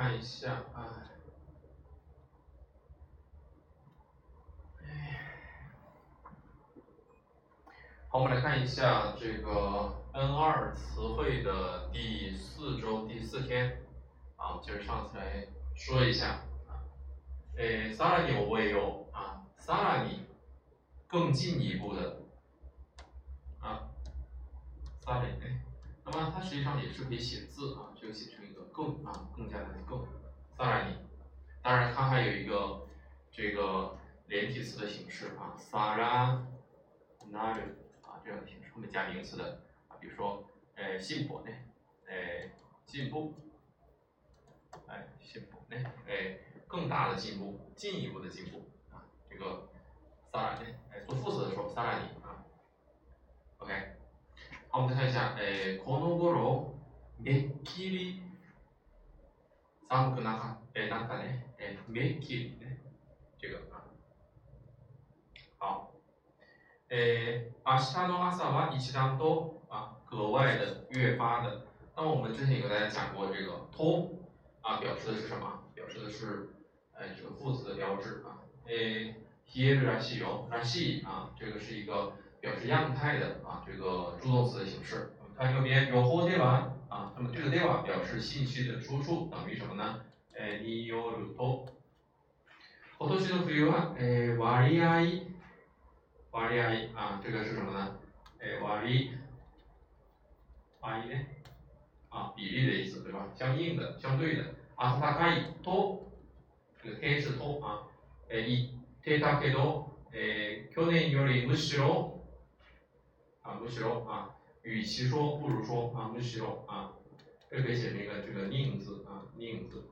看一下啊，哎，好，我们来看一下这个 N 二词汇的第四周第四天啊，接着上次来说一下啊，诶，さらに覚えよう啊，さらに更进一步的啊，さらにね。 那么它实际上也是可以写字啊，这个写成一个更啊，更加的更。萨拉尼，当然它还有一个这个连体词的形式啊，萨拉那鲁啊这样的形式，后面加名词的啊，比如说呃进步呢，哎进步，哎进步呢，哎更大的进步，进一步的进步啊，这个萨拉呢，哎做副词的时候萨拉尼啊，OK。好，我们再看一下，诶，この頃めっきり寒くなか、え、なったね、え、めっきりね、这个啊，好，诶，明日の朝は一段と啊，格外的、越发的。那么我们之前也给大家讲过，这个と啊，表示的是什么？表示的是，哎，这个副词的标志啊，诶，冷えるらしいよ、らしい啊，这个是一个。 表示样态的啊，这个助动词的形式。我们看右边有 h o d 啊，那么这个 deva 表示信息的输出等于什么呢？哎，によると。今年の冬はえ割合割合啊，这个是什么呢？哎，割割呢？啊，比例的意思对吧？相应的、相对的。暖かいと这个天是と啊，え言ってたけど、え去年よりむしろ 啊，むしろ啊，与其说不如说啊，むしろ啊，这可以写成一个这个宁字啊，宁字，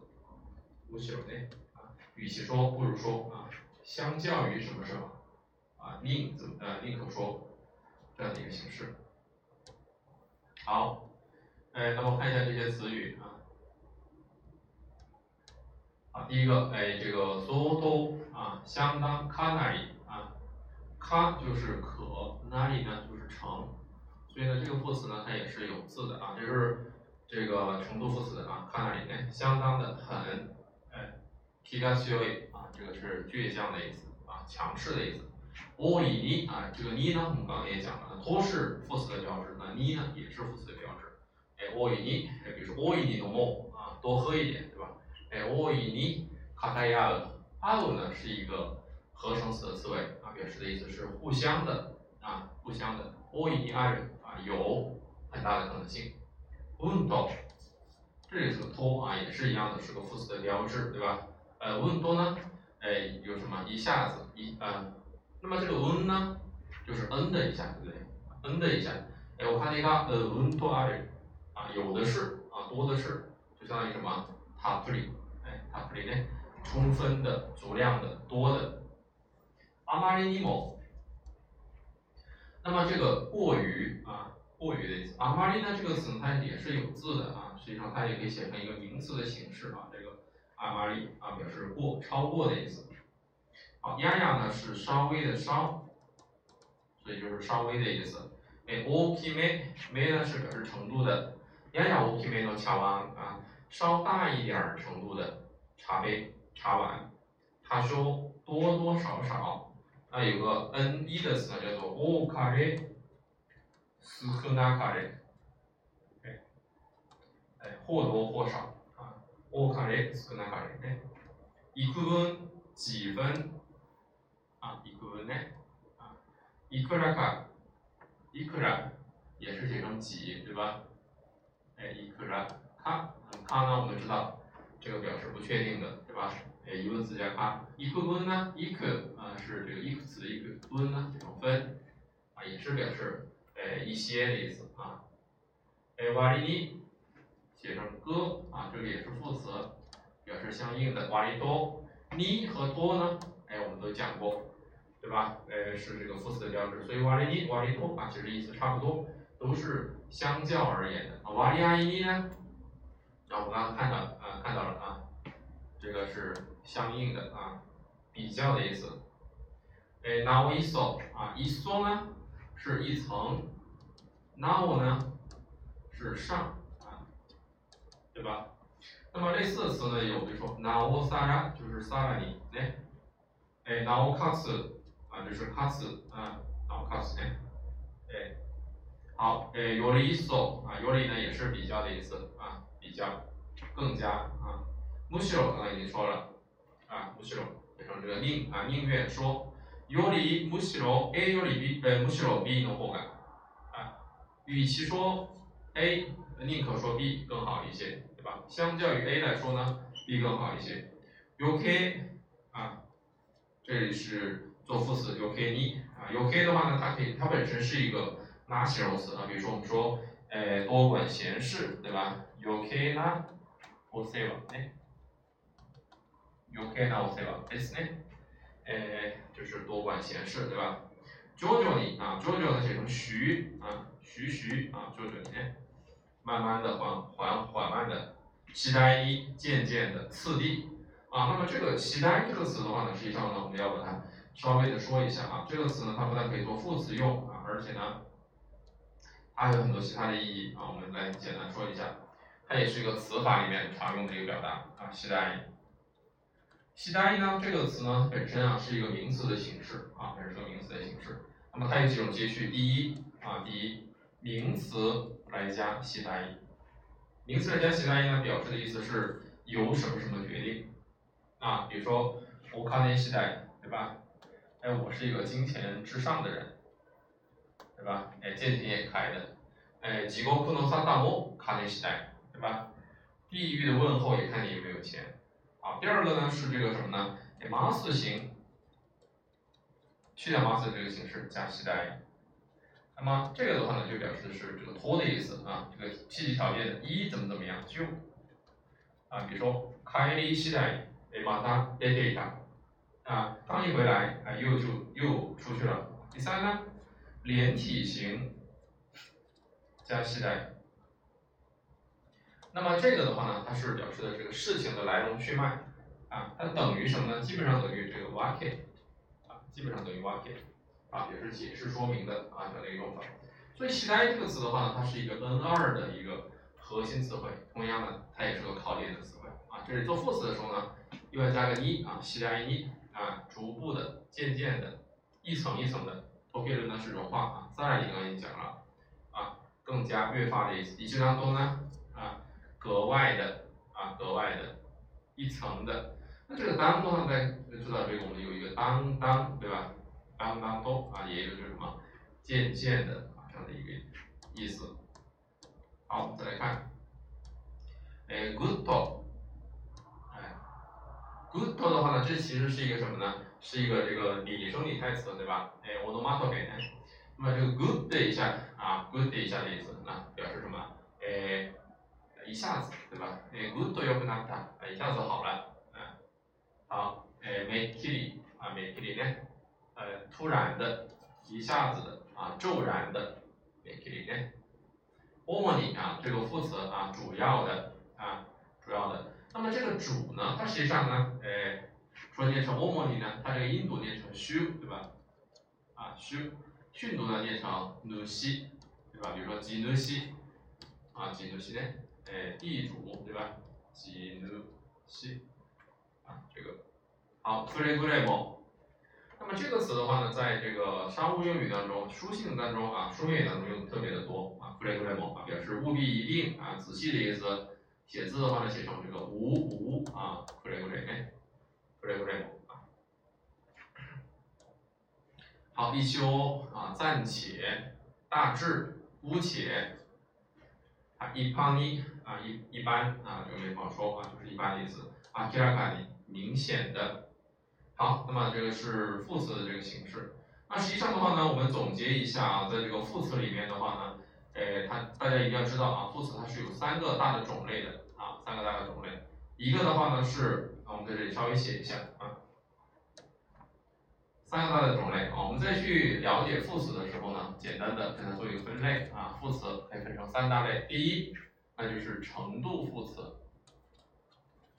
むしろね啊，与其说不如说啊，相较于什么什么啊，宁字呃宁可说这样的一个形式。好，哎，那么看一下这些词语啊，啊，第一个哎，这个相当啊，相当かなり啊。か就是可，那里呢就是 成，所以呢这个副词呢它也是有字的啊，这是这个程度副词啊，かなり呢相当的很，哎，気が強い啊，这个是倔强的意思啊，强势的意思。多いに啊，这个に呢我们刚刚也讲了，都是副词的标志，那に呢也是副词的标志。哎，多いに，哎，比如说多いに飲もう啊，多喝一点，对吧？哎，多いに語り合う，合う呢是一个。合成词的词尾啊，表示的意思是互相的啊，互相的。 多いにある啊，有很大的可能性。運動，这里是托啊，也是一样的，是个副词的标志，对吧？呃，運動呢，哎，有什么？一下子一呃，那么这个運呢，就是 n 的一下，对不对？n 的一下，哎，我看那个呃，運動ある啊，有的是啊，多的是，就相当于什么？たっぷり，哎，たっぷり呢，充分的、足量的、多的。阿玛尼尼莫， 那么这个过于啊，过于的意思。阿玛尼呢这个词它也是有字的啊，实际上它也可以写成一个名词的形式啊，这个阿玛尼啊表示过、超过的意思。好，亚亚呢是稍微的稍，所以就是稍微的意思。哎，大きめめ呢是表示程度的，亚亚大きめの茶碗啊，稍大一点程度的茶杯、茶碗。他说多多少少。 那有个 N 一的词呢，叫做多卡雷，斯科纳卡雷，哎，哎，或多或少啊，多卡雷斯科纳卡雷，哎，一个分几分？啊，一个分呢？啊，一克拉卡，一克拉也是写成几，对吧？哎，一克拉卡，卡呢我们知道这个表示不确定的，对吧？诶，疑问词加卡，一个分呢？一个啊是这个一个词一个分呢，这种分啊也是表示诶一些的意思啊。诶，瓦里尼写成哥啊，这个也是副词，表示相应的。瓦里多，尼和多呢？哎，我们都讲过，对吧？诶，是这个副词的标志，所以瓦里尼、瓦里多啊，其实意思差不多，都是相较而言的。啊瓦里阿伊尼呢？那我们刚刚看到啊，看到了啊。这个是相应的啊，比较的意思。哎，那我一搜啊，一搜呢是一层，那我呢是上啊，对吧？那么类似的词呢，有比如说 nao sara 就是 sara 你哎，哎 nao katsu 啊就是 katsu 啊 nao katsu 哎，哎，好哎 yori so 啊 yori 呢也是比较的意思啊比较更加啊 mushiro 刚才已经说了啊 mushiro 变成这个宁啊宁愿说 yori mushiro a yori b 呃 mushiro b の方が啊与其说 a 宁可说 b 更好一些。对吧？相较于 A 来说呢，B 更好一些。UK 啊，这里是做副词 UK 你啊，UK 的话呢，它可以，它本身是一个拉形容词啊。比如说我们说，哎，多管闲事，对吧？UK 呢，我塞吧，哎，UK 呢，我塞吧，ですね，哎，就是多管闲事，对吧？徐徐你啊，徐徐呢写成徐啊，徐徐啊，徐徐你呢，慢慢的缓缓缓慢的。期待一渐渐的次第啊，那么这个期待这个词的话呢，实际上呢，我们要把它稍微的说一下啊。这个词呢，它不但可以做副词用啊，而且呢，它 还有很多其他的意义啊。我们来简单说一下，它也是一个词法里面常用的一个表达啊。期待期待呢这个词呢本身啊是一个名词的形式啊，它是个名词的形式。那么它有几种接续，第一啊，第一名词来加期待。名词来加其他音呢，表示的意思是由什么什么决定啊，比如说我看见西代，对吧？哎，我是一个金钱至上的人，对吧？哎，见钱眼开的，哎，几个库诺萨大摩卡内西代，对吧？地狱的问候也看你有没有钱。好，第二个呢是这个什么呢？哎，马斯型，去掉马斯这个形式加西代。那么这个的话呢，就表示的是这个托的意思啊，这个积极条件一怎么怎么样就啊，比如说开利西代哎马达诶对的啊，刚一回来啊又就又出去了。第三呢，连体型加西代，那么这个的话呢，它是表示的这个事情的来龙去脉啊，它等于什么呢？基本上等于这个 wake 啊，基本上等于 wake。啊，也是解释说明的啊，这样的一个用法。所以“期待”这个词的话呢，它是一个 N 二的一个核心词汇。同样呢，它也是个考点的词汇啊。这里做副词的时候呢，一般加个一啊，期待一啊，逐步的、渐渐的、一层一层的。脱皮论呢是融化啊，自然刚刚已经讲了啊，更加越发的意思。一句当中呢啊，格外的啊，格外的，一层的。那这个当中呢，大家知道这个我们有一个当当，对吧？当当都啊，也有就是什么渐渐的啊这样的一个意思。好，我们再来看，哎，good，哎，good 的话呢，这其实是一个什么呢？是一个这个拟声拟态词，对吧？哎，我 n o m a t o 那么这个 good 一下啊，good 一下的意思，那表示什么？哎，一下子，对吧？哎，good よくなった，一下子好了，嗯，好，哎，めきり啊，めきりね。呃，突然的，一下子的啊，骤然的，也可以呢。主に啊，这个副词啊，主要的啊，主要的。那么这个主呢，它实际上呢，哎， 说念成主に呢，它这个音读念成 shu，对吧？啊，shu，训读呢念成 nushi，对吧？比如说吉努西，啊，吉努西呢，哎，地主，对吧？吉努西，啊，这个好，くれぐれも。那么这个词的话呢，在这个商务英语当中、书信当中啊、书面语当中用的特别的多啊 p r e g r a m 啊，表示务必、一定啊、仔细的意思。写字的话呢，写成这个无无啊 p r e g r a m p R e g r a m 啊。好，一休啊，暂且、大致、姑且啊，一般呢啊，一一般啊，就没好说啊，就是一般的意思啊。第二个，明显的。好，那么这个是副词的这个形式。那实际上的话呢，我们总结一下啊，在这个副词里面的话呢，诶，它大家一定要知道啊，副词它是有三个大的种类的啊，三个大的种类。一个的话呢是，我们在这里稍微写一下啊，三个大的种类啊，我们再去了解副词的时候呢，简单的给它做一个分类啊，副词可以分成三大类。第一，那就是程度副词。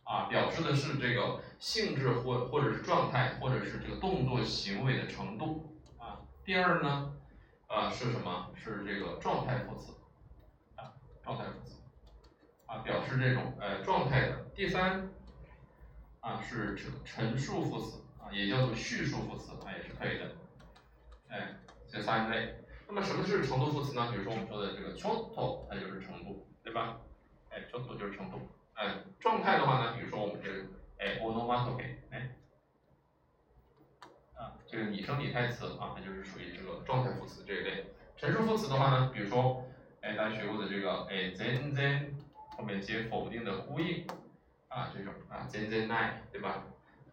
啊，表示的是这个性质或或者是状态，或者是这个动作行为的程度啊。第二呢，啊是什么？是这个状态副词啊，状态副词。啊，表示这种呃状态的。第三啊是陈陈述副词啊，也叫做叙述副词啊，也是可以的。哎，这三类。那么什么是程度副词呢？比如说我们说的这个 choto，它就是程度，对吧？哎，choto 就是程度。哎，状态的话呢，比如说我们这个哎 onomatope，哎，啊，这个拟声拟态词啊，它就是属于这个状态副词这一类。陈述副词的话呢，比如说哎大家学过的这个哎 zen zen 后面接否定的呼应啊这种啊 zen zen nai，对吧？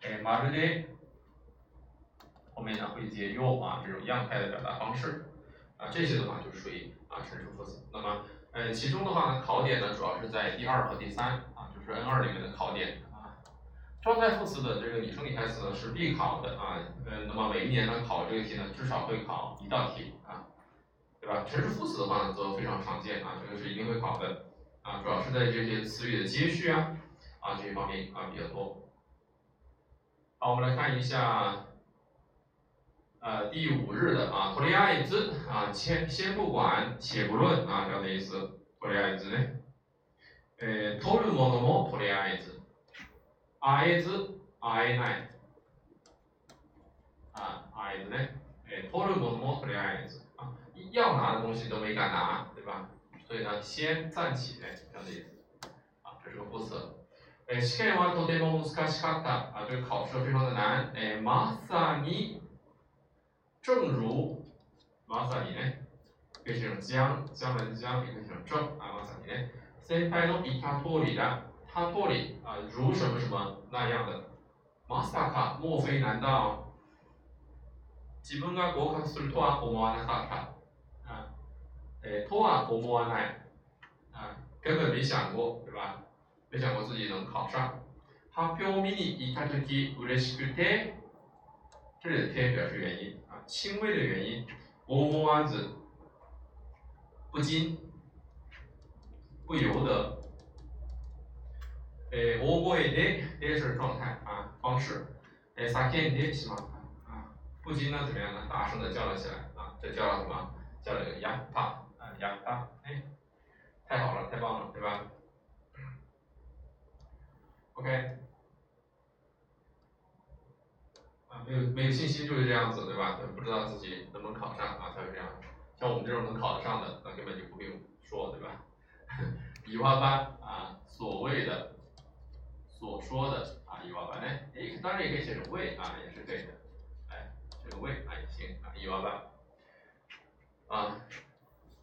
哎 marude 后面呢会接 yo 啊这种样态的表达方式啊这些的话就属于啊陈述副词。那么呃其中的话呢考点呢主要是在第二和第三啊，就。是 N 二里面的考点啊，状态副词的这个拟声拟态词呢是必考的啊，呃，那么每一年呢考这个题呢至少会考一道题啊，对吧？陈述副词的话呢则非常常见啊，这个是一定会考的啊，主要是在这些词语的接续啊啊这些方面啊比较多。好，我们来看一下，呃，第五日的啊，托利亚伊兹啊，先先不管且不论啊这样的意思，托利亚伊兹呢？えー、取るものもとりあえず、あえず、あえない。啊，あえずね。えー、取るものもとりあえず。啊，要拿的东西都没敢拿，对吧？所以呢，先暂且这样的意思。啊，这是个副词。 えー、試験はとても難しかった。啊，这个考试非常的难。えー、まさに、正如、まさにね。可以写成将，将来的将，也可以写成正。啊，まさにね。先輩の言った通りだ。他通り啊，如什么什么那样的。まさか、莫非难道自分が合格するとは思わなかった。啊，えとは思わない。啊，根本没想过，对吧？ 没想过自己能考上。発表見に行った時嬉しくて，这里的て表示原因啊，轻微的原因。思わず，不禁。不由得，诶，我过一点，也是状态啊方式，诶，撒开一点起嘛啊，不禁呢怎么样呢？大声的叫了起来啊，这叫了什么？叫了个呀大啊呀大，哎，太好了，太棒了，对吧 ？OK，啊，没有没有信心就是这样子，对吧？不知道自己能不能考上啊，才会这样。像我们这种能考得上的，那根本就不用说，对吧？伊娃班啊，所谓的、所说的啊，伊娃班呢，诶，当然也可以写成谓啊，也是可以的，哎，这个谓啊也行啊，伊娃班啊，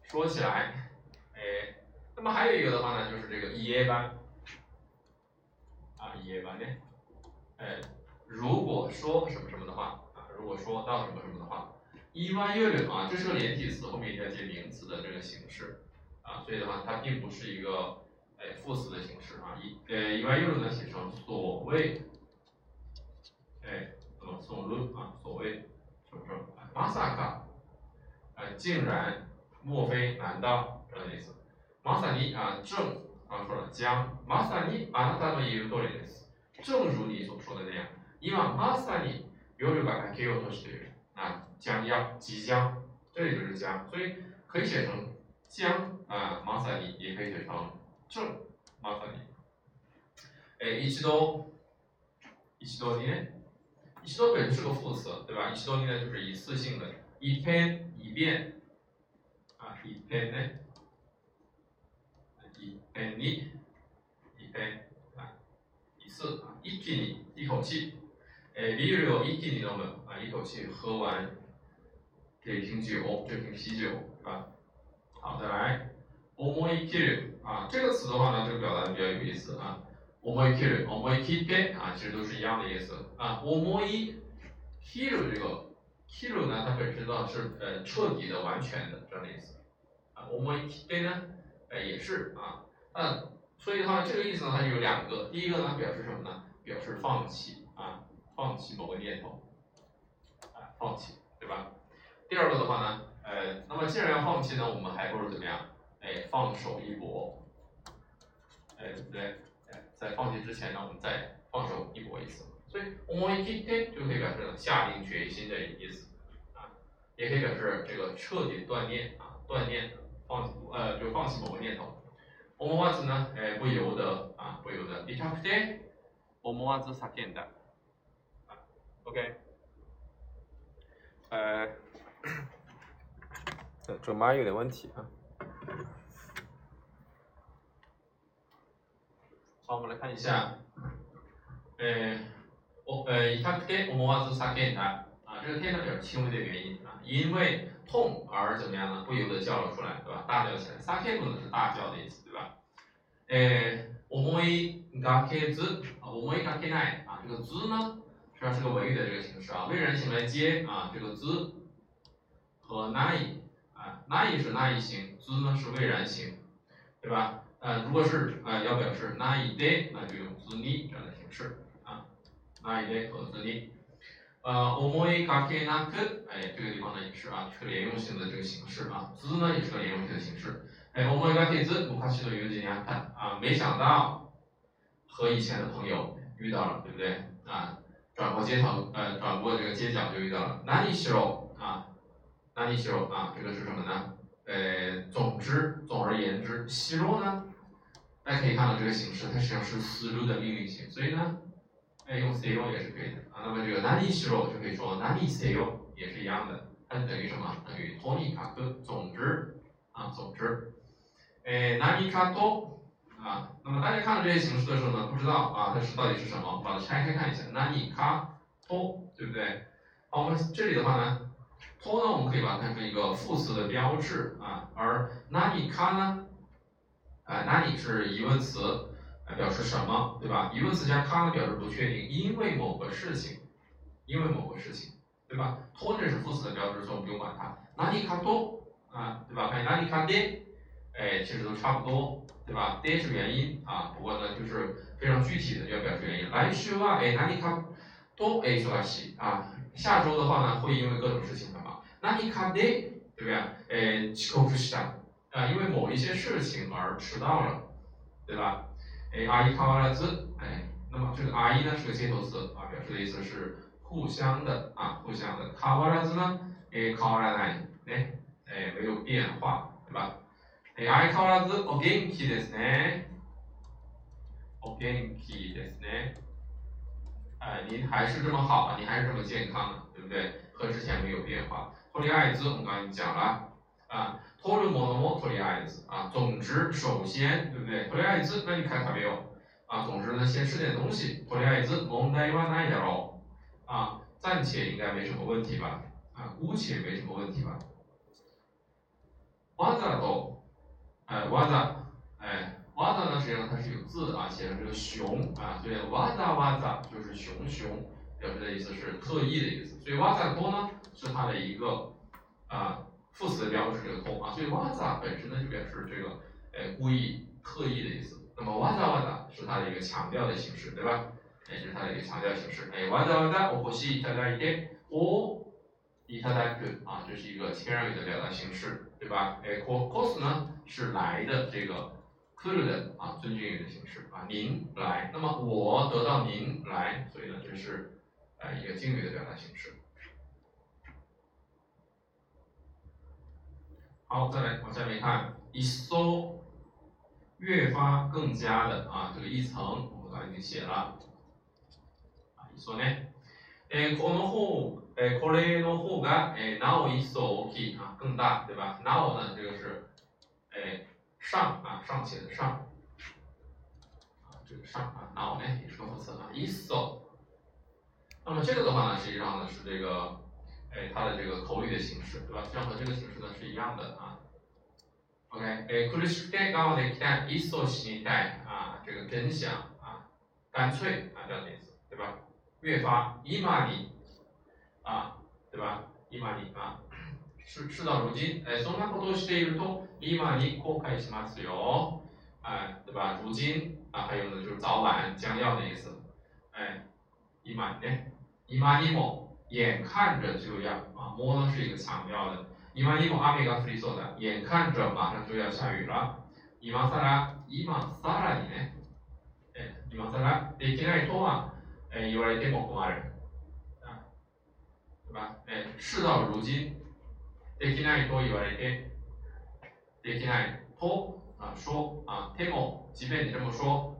说起来，哎，那么还有一个的话呢，就是这个 EA 班啊，耶班呢，哎，如果说什么什么的话啊，如果说到什么什么的话，伊娃月领啊，这是个连体词，后面一定要接名词的这个形式。啊，所以的话，它并不是一个哎副词的形式啊，一呃，一般用呢写成所谓，哎，怎么所论啊，所谓是不是？马萨卡，哎，竟然，莫非，难道这样的意思？马萨尼啊，正刚说了将，马萨尼啊，那当然也有道理的意思，正如你所说的那样，因为马萨尼有这个给我托西的人啊，将要即将，这里就是将，所以可以写成。将啊，马萨尼也可以写成正马萨尼。哎，一度，一度呢？一度本身是个副词，对吧？一度呢就是一次性的，一篇一遍啊，一篇呢，一篇你，一篇啊，一次啊，一気に一口气，哎，ビールを一気に飲む啊，一口气喝完这瓶酒，这瓶啤酒，是吧？好，再来，omoi kill 啊，这个词的话呢，这个表达的比较有意思啊，omoi kill，omoi kill 啊，其实都是一样的意思啊，omoi kill 这个 kill 呢，它本身呢是呃彻底的、完全的这样的意思啊，omoi kill 呢，呃也是啊， 那所以的话，这个意思呢，它就有两个，第一个呢表示什么呢？表示放弃啊，放弃某个念头啊，放弃，对吧？第二个的话呢？呃，那么既然要放弃呢，我们还不如怎么样？哎，放手一搏，哎，对不对？哎，在放弃之前呢，我们再放手一搏一次。所以，o m 一 k 就可以表示下定决心的意思啊，也可以表示这个彻底断念啊，断念放呃就放弃某个念头。思わず呢，哎，不由得啊，不由得。痛くて思わず叫んだ。OK。呃，这麦有点问题啊。好，我们来看一下。呃，我呃，痛くて思わず叫んだ。啊，这个天呢表示轻微的原因啊，因为痛而怎么样呢？不由得叫了出来，对吧？大叫起来。叫ん呢是大叫的意思， 对吧？呃，思いがけず啊，思いがけない啊，这个ず呢，实际上是个谓语的这个形式啊，谓人形来接啊，这个ず和ない啊，ない是那一形，ず呢是谓然形，对吧？呃，如果是呃要表示ないで，那就用ずに这样的形式啊，ないで和ずに。呃，思いがけなく，哎，这个地方呢也是啊，是个连用性的这个形式啊，ず呢也是个连用性的形式。 哎，思いがけず昔の友人に会った啊，没想到和以前的朋友遇到了，对不对？啊，转过街头，呃，转过这个街角就遇到了。何しろ啊，何しろ啊，这个是什么呢？呃，总之，总而言之，しろ呢，大家可以看到这个形式，它实际上是する的命令型，所以呢。哎，用 say 也是可以的啊。那么这个何しろ就可以说何 say 也是一样的，它等于什么？等于とにかく，总之啊，总之。 哎，何かと啊。那么大家看到这些形式的时候呢，不知道啊，它是到底是什么？把它拆开看一下，何かと，对不对？好，我们这里的话呢，と呢，我们可以把它看成一个副词的标志啊，而何か呢，啊，何是疑问词。表示什么，对吧？疑问词加它呢，表示不确定，因为某个事情，因为某个事情，对吧？托这是副词的标志，所以我们不用管它。哪里卡多啊，对吧？看哪里卡爹， 哎，其实都差不多，对吧？爹是原因啊，不过呢，就是非常具体的要表示原因。来週は哎哪里卡多哎忙しい啊，下周的话呢，会因为各种事情很忙。哪里卡爹，对不对？哎遅刻した啊，因为某一些事情而迟到了，对吧？哎，阿伊卡瓦拉兹，哎，那么这个阿伊呢是个接头词啊，表示的意思是互相的啊，互相的。卡瓦拉兹呢，哎，卡瓦拉奈，哎，哎，没有变化，对吧？ 哎，阿伊卡瓦拉兹，お元気ですね。お元気ですね。哎，您还是这么好啊，您还是这么健康的，对不对？和之前没有变化。托里艾兹，我们刚才讲了啊。托ルモノもとりあえず啊，总之首先，对不对？とりあえず何か食べよう啊，总之呢，先吃点东西。とりあえず問題はないだろう啊，暂且应该没什么问题吧啊，姑且没什么问题吧。わざと， 哎，わざ，哎，わざ呢，实际上它是有字啊，写成这个熊啊，所以わざわざ就是熊熊，表示的意思是特意的意思。所以わざと呢是它的一个啊。副词的标志这个空啊，所以哇咋本身呢就表示这个，呃，故意、特意的意思。那么哇咋哇咋是它的一个强调的形式，对吧？哎，这是它的一个强调形式。哎，哇咋哇咋，我呼吸いただいて、お いただく啊，这是一个谦让语的表达形式，对吧？哎，ko kos 呢是来的这个来る的啊尊敬语的形式啊，您来，那么我得到您来，所以呢这是呃一个敬语的表达形式。好，再来往下面看，一搜，越发更加的啊，这个一层我们刚才已经写了，啊，一搜呢，诶，この方， 诶，これの方が诶，なお一層大きい啊，更大，对吧？なお呢，这个是诶上啊，尚且的上，啊，这个上啊，なお呢也是个副词啊，一搜，那么这个的话呢，实际上呢是这个。哎，它的这个口语的形式，对吧？实际上和这个形式呢是一样的啊。OK，哎，苦しくて我慢できない、一層死にたい啊，这个真想啊，干脆啊这样的意思，对吧？越发今に 啊，对吧？今に啊，事事到如今，哎，そんなことをしていると今に後悔しますよ，哎，对吧？如今啊，还有呢就是早晚将要的意思，哎，今ね、今にも。眼看着就要啊，摸呢是一个强调的。今にも雨が降りそうだ。眼看着马上就要下雨了。今さら、今さらにね、え、今さらできないとは、え、言われても困る。啊，对吧？哎，事到如今，できないと言われて、できないと 啊说啊 t e m 即便你这么说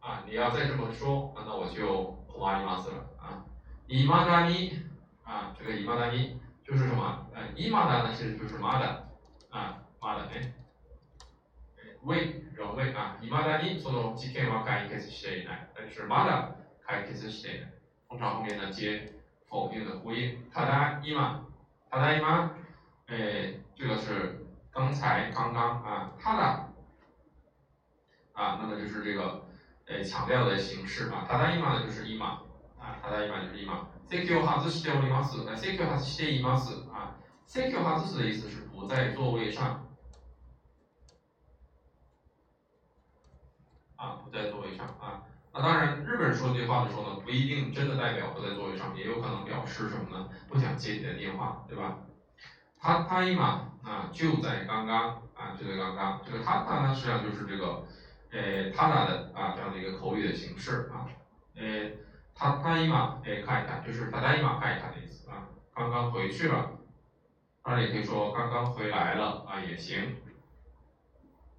啊，你要再这么说，那我就恐怕你马死了啊。伊玛达尼啊，这个伊玛达尼就是什么？呃，伊玛达呢其实就是马达啊，马达哎，为仍为啊，伊玛达尼その事件は解決していない，但是马达解決していない，通常后面呢接 否定的呼应。ただ今，ただ今，哎，这个是刚才刚刚啊，ただ啊，那么就是这个诶强调的形式啊，ただ今呢就是今啊，ただ今就是今。席を外しております。席を外しています。啊，席を外す的意思是不在座位上。啊，不在座位上啊。 那当然，日本人说这句话的时候呢，不一定真的代表不在座位上，也有可能表示什么呢？不想接你的电话，对吧？他他今啊，就在刚刚啊，就在刚刚。这个他他呢，实际上就是这个，诶，他打的啊这样的一个口语的形式啊。诶，他他今诶看一看，就是他他今看一看的意思啊。刚刚回去了，当然也可以说刚刚回来了啊，也行。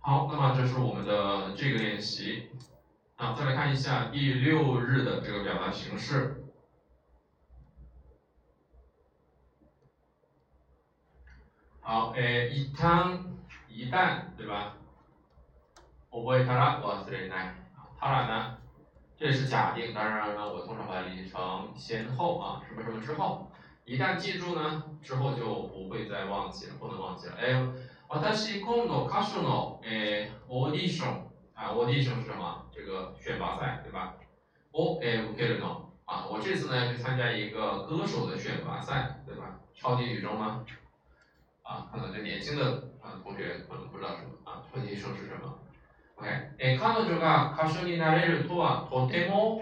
好，那么这是我们的这个练习。啊，再来看一下第六日的这个表达形式。好，诶，一旦一旦，对吧？覚えたら忘れない。当然呢，这是假定，当然呢，我通常把它理解成先后啊，什么什么之后。一旦记住呢，之后就不会再忘记了，不能忘记了。哎，私今度歌手の诶オーディション。 啊，audition 是什么？这个选拔赛，对吧？我诶，o k 呢？啊，我这次呢要去参加一个歌手的选拔赛，对吧？超级宇宙吗？啊，可能这年轻的啊同学可能不知道什么啊，超级宇宙是什么？OK，诶，彼女が歌手になれるとはとても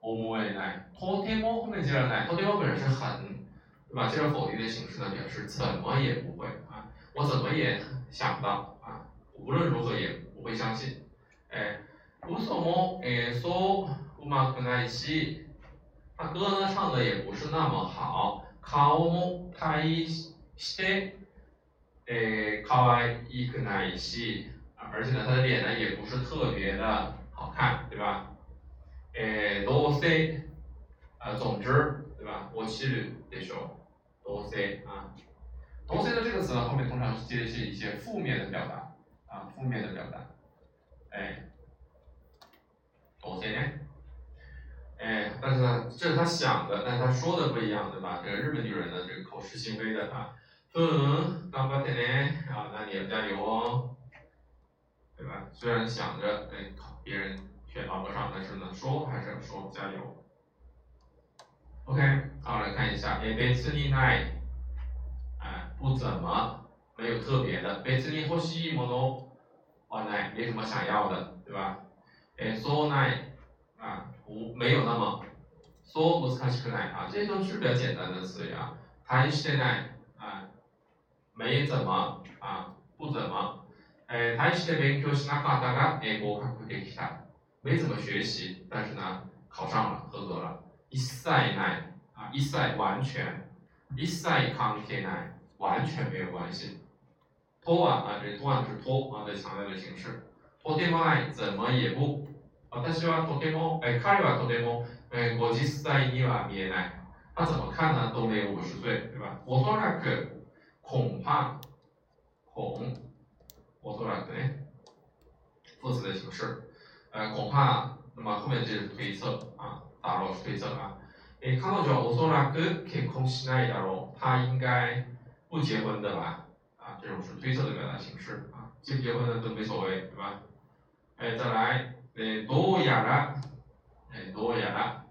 思えない。とても后面接着来，とても本身是很，对吧？接着否定的形式呢，表示怎么也不会啊，我怎么也想不到啊，无论如何也不会相信。 哎，嘘もえそううまくないし，他歌呢唱的也不是那么好，顔も大してえ可愛くないし，而且呢他的脸呢也不是特别的好看，对吧？えどうせ呃总之对吧？我其实得说どうせ啊，どうせ的这个词呢后面通常是接的是一些负面的表达啊，负面的表达。 哎，多些呢？哎，但是呢，这是他想的，但是他说的不一样，对吧？这个日本女人的这个口是心非的啊。嗯，干巴天呢？啊，那你要加油哦，对吧？虽然想着哎，考别人选拔不上，但是呢，说还是要说加油。OK，好，来看一下，え、別にない，哎，不怎么，没有特别的。別に欲しいもの。 哦，奈没什么想要的，对吧？哎，so 奈啊，无没有那么，so 不是看是奈啊，这些都是比较简单的词语啊。谈して奈啊，没怎么啊，不怎么。哎，谈して勉強しなかったが英語を獲得できた。没怎么学习，但是呢，考上了，合格了。一切奈啊，一切完全，一切関係ない，完全没有关系。 托啊啊，这托啊是托啊的强调的形式。托てもない怎么也不。私はとても哎，彼はとても哎五十歳には見えない。他怎么看呢？都没有五十岁，对吧？おそらく恐怕恐おそらくね，副词的形式。呃，恐怕，那么后面这是推测啊，打落是推测啊。え彼女はおそらく結婚しないだろう。他应该不结婚的吧？ 这种是推测的表达形式啊，结不结婚呢都没所谓，对吧？哎，再来，哎，多雅拉，哎，多雅拉。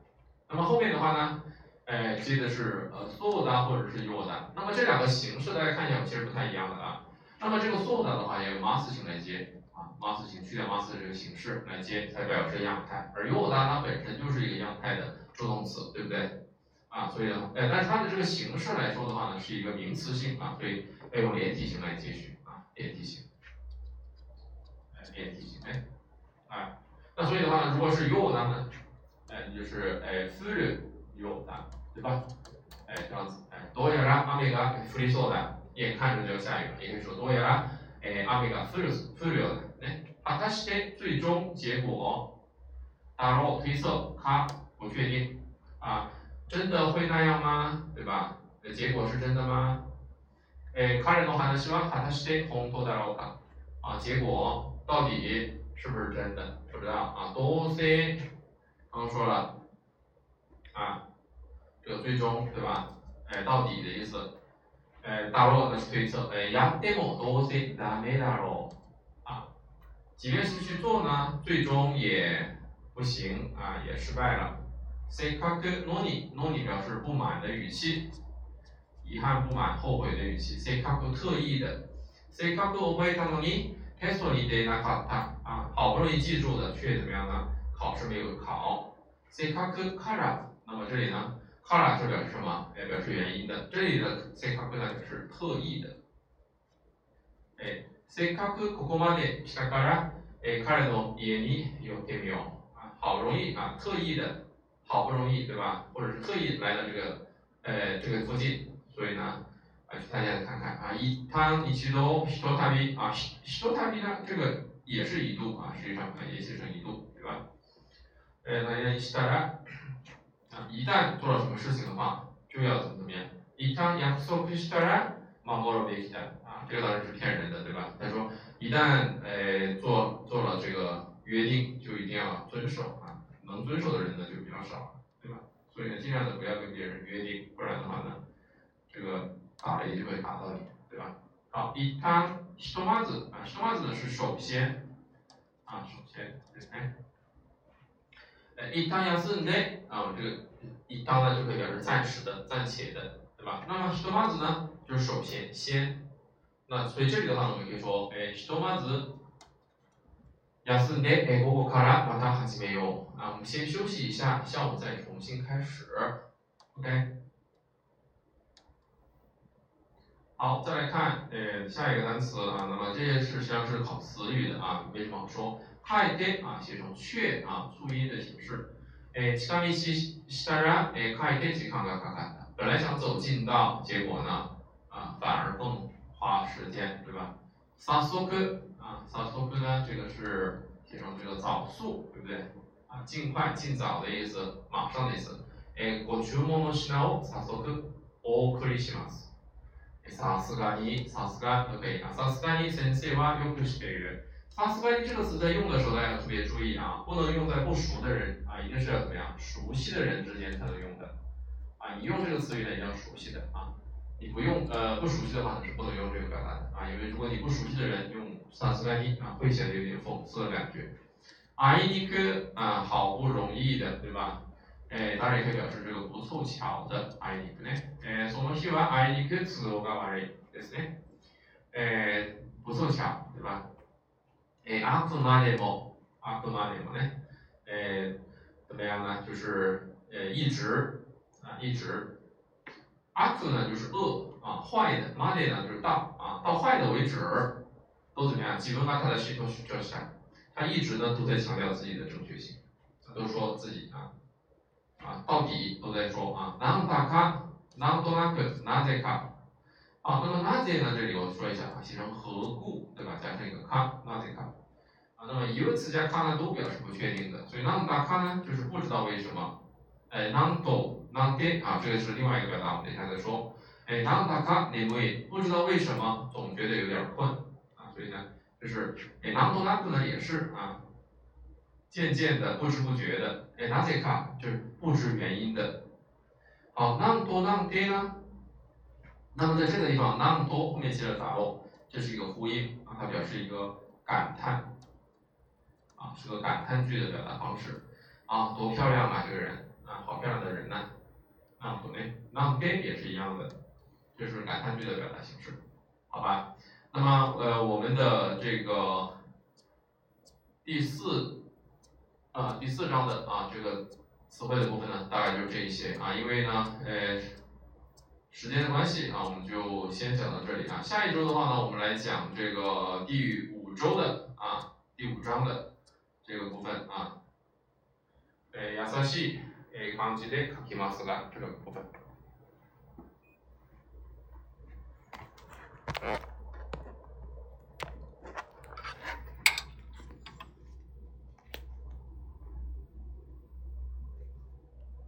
那么后面的话呢，哎，接的是呃，so 的或者是 you 的。那么这两个形式大家看一下，其实不太一样的啊。那么这个 so 的话，要用 mas 型来接啊，mas 型去掉 mas 的这个形式来接，才表示样态。而 you 的它本身就是一个样态的助动词，对不对？啊，所以呢，哎，但是它的这个形式来说的话呢，是一个名词性啊，所以。要用连体型来接续啊，连体型，哎，连体型，哎，啊，那所以的话呢，如果是有的呢，哎，就是哎，降る有的，对吧？哎，这样子，哎，どうやら雨が降りそうだ，眼看着就要下雨了，也可以说どうやら哎，雨が降る降るようだ。 哎，果たして最终结果，だろう推测か不确定啊，真的会那样吗？对吧？结果是真的吗？ 哎，彼の話は果たして本当だろうか啊，结果到底是不是真的？不知道啊，どうせ刚说了啊，这个最终对吧？哎，到底的意思。哎，大ろ那是推测。哎，やってもどうせダメだろう啊，即便是去做呢，最终也不行啊，也失败了。せっかくのにのに表示不满的语气， 遗憾、不满、后悔的语气。せっかく特意的。せっかく覚えたのにテストに出なかった啊，好不容易记住的却怎么样呢？考试没有考。せっかくから，那么这里呢？カラ就表示什么？哎，表示原因的。这里的せっかく呢，表示特意的。哎，せっかくここまで来たから、え、彼の家に寄ってみよう。啊，好容易啊，特意的，好不容易，对吧？或者是特意来到这个，呃，这个附近， 所以呢，啊，去大家看看啊。一趟一度一旅啊，一旅呢，这个也是一度啊，实际上啊，也写成一度，对吧？呃，大家したら。一旦做了什么事情的话，就要怎么怎么样。一旦約束したら守るべきだ啊，这个当然是骗人的，对吧？他说一旦呃做做了这个约定，就一定要遵守啊。能遵守的人呢就比较少，对吧？所以呢，尽量的不要跟别人约定，不然的话呢， 这个打雷就会打到你，对吧？好，一旦ひとまず啊，ひとまず呢是首先啊，首先哎。哎，一旦休んで啊，这个一旦呢就可以表示暂时的、暂且的，对吧？那么ひとまず呢，就是首先先。那所以这里的话呢，我们可以说，哎，ひとまず休んで、哎，午後からまた始めよう。啊，我们先休息一下，下午再重新开始。OK。 好，再来看呃下一个单词啊，那么这些是实际上是考词语的啊，没什么好说。書い啊，写成却啊，促音的形式。诶，近道したら诶，書いて時間がかかった。本来想走近道，结果呢，啊，反而更花时间，对吧？早速啊，早速呢，这个是写成这个早速，对不对？啊，尽快、尽早的意思，马上的意思。诶，ご注文の品を早速お送りします。 さすがに、さすが都可以啊。さすがに先生はよく知っている。萨斯巴尼这个词在用的时候，大家要特别注意啊，不能用在不熟的人啊，一定是要怎么样，熟悉的人之间才能用的啊。你用这个词语呢，一定要熟悉的啊，你不用呃不熟悉的话呢，是不能用这个表达的啊，因为如果你不熟悉的人用萨斯巴尼啊，会显得有点讽刺的感觉。阿伊尼克啊，好不容易的，对吧？ 哎，当然也可以表示这个不凑巧的阿伊尼克呢。哎，その日は阿伊尼克都合が悪いですね。哎，不凑巧，对吧？哎，あくまでも、あくまでもね，哎，怎么样呢？就是呃，一直啊，一直。あく呢就是恶啊，坏的。まで呢就是到啊，到坏的为止，都怎么样？基本上他的系统是这样，他一直呢都在强调自己的正确性，都说自己啊 啊，到底都在说啊。なんだか、なんとなく、なぜか。啊，那么なぜ呢？这里我说一下啊，写成何故，对吧？加上一个か、なぜか。啊，那么一个词加か呢都表示不确定的，所以なんだか呢就是不知道为什么。哎，なんと、なんで啊，这个是另外一个表达，我们等一下再说。哎，なんだか眠い，不知道为什么，总觉得有点困啊，所以呢，就是哎，なんとなく呢也是啊， 渐渐的、不知不觉的。哎，なぜか就是不知原因的。好，なんとなんで呢？那么在这个地方，那么多后面接了打漏，这是一个呼应啊，它表示一个感叹，啊，是个感叹句的表达方式，啊，多漂亮啊，这个人，啊，好漂亮的人呐，啊，懂没？那给也是一样的，就是感叹句的表达形式，好吧？那么呃，我们的这个第四 啊第四章的啊这个词汇的部分呢，大概就是这一些啊，因为呢，呃。时间的关系啊，我们就先讲到这里啊。下一周的话呢，我们来讲这个第五周的啊，第五章的这个部分啊。え、優しい感じで書きますが、这个部分。